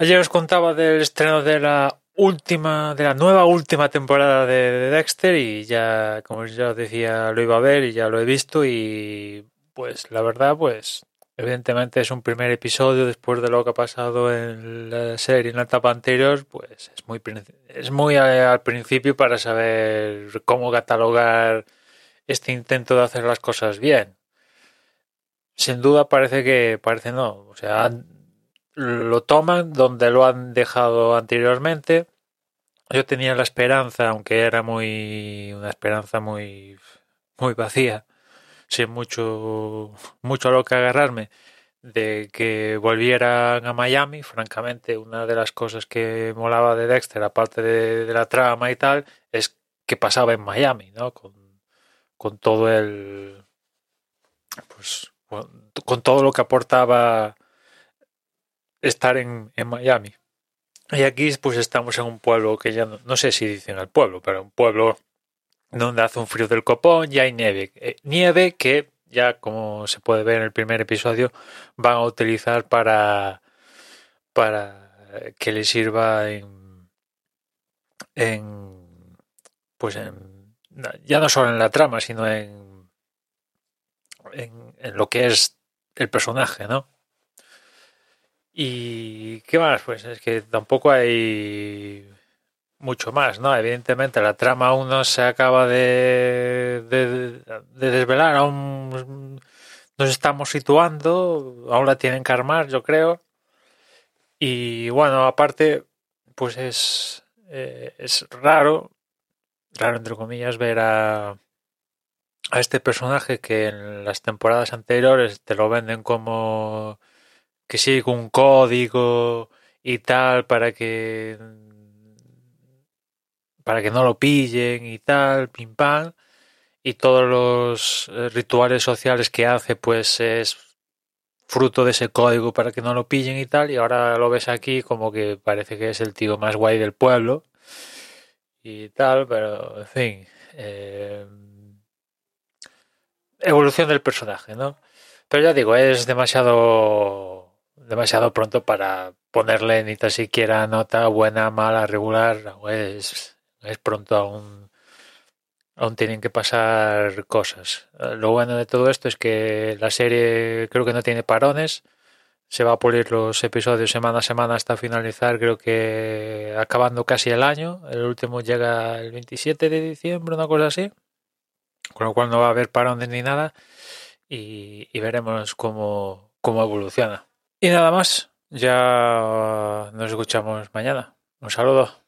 Ayer os contaba del estreno de la última, de la nueva última temporada de, Dexter y ya, como ya os decía, lo iba a ver y ya lo he visto y pues la verdad, pues evidentemente es un primer episodio después de lo que ha pasado en la serie en la etapa anterior, pues es muy, es muy al principio para saber cómo catalogar este intento de hacer las cosas bien. Sin duda parece que, parece no, o sea, lo toman donde lo han dejado anteriormente. Yo tenía la esperanza, aunque era muy una esperanza muy muy vacía, sin mucho mucho a lo que agarrarme, de que volvieran a Miami. Francamente, una de las cosas que molaba de Dexter, aparte de, de la trama y tal, es que pasaba en Miami, ¿no? Con, con todo el pues con todo lo que aportaba estar en, en Miami. Y aquí pues estamos en un pueblo que ya no, sé si dicen el pueblo, pero un pueblo donde hace un frío del copón y hay nieve. Eh, nieve que ya como se puede ver en el primer episodio van a utilizar para para que les sirva en en pues en, ya no solo en la trama sino en, en, en lo que es el personaje, ¿no? Y qué más, pues es que tampoco hay mucho más, ¿no? Evidentemente la trama aún no se acaba de, de, desvelar, aún nos estamos situando, aún la tienen que armar, yo creo. Y bueno, aparte, pues es, eh, es raro, raro entre comillas, ver a, a este personaje que en las temporadas anteriores te lo venden como que sigue un código y tal para que para que no lo pillen y tal, pim pam, y todos los eh, rituales sociales que hace pues es fruto de ese código para que no lo pillen y tal, y ahora lo ves aquí como que parece que es el tío más guay del pueblo y tal, pero en fin, eh, evolución del personaje, ¿no? Pero ya digo, es demasiado demasiado pronto para ponerle ni tan siquiera nota buena, mala, regular. Es, es pronto aún. Aún tienen que pasar cosas. Lo bueno de todo esto es que la serie creo que no tiene parones. Se va a pulir los episodios semana a semana hasta finalizar, creo que acabando casi el año. El último llega el 27 de diciembre, una cosa así. Con lo cual no va a haber parones ni nada. Y, y veremos cómo, cómo evoluciona. Y nada más, ya nos escuchamos mañana. Un saludo.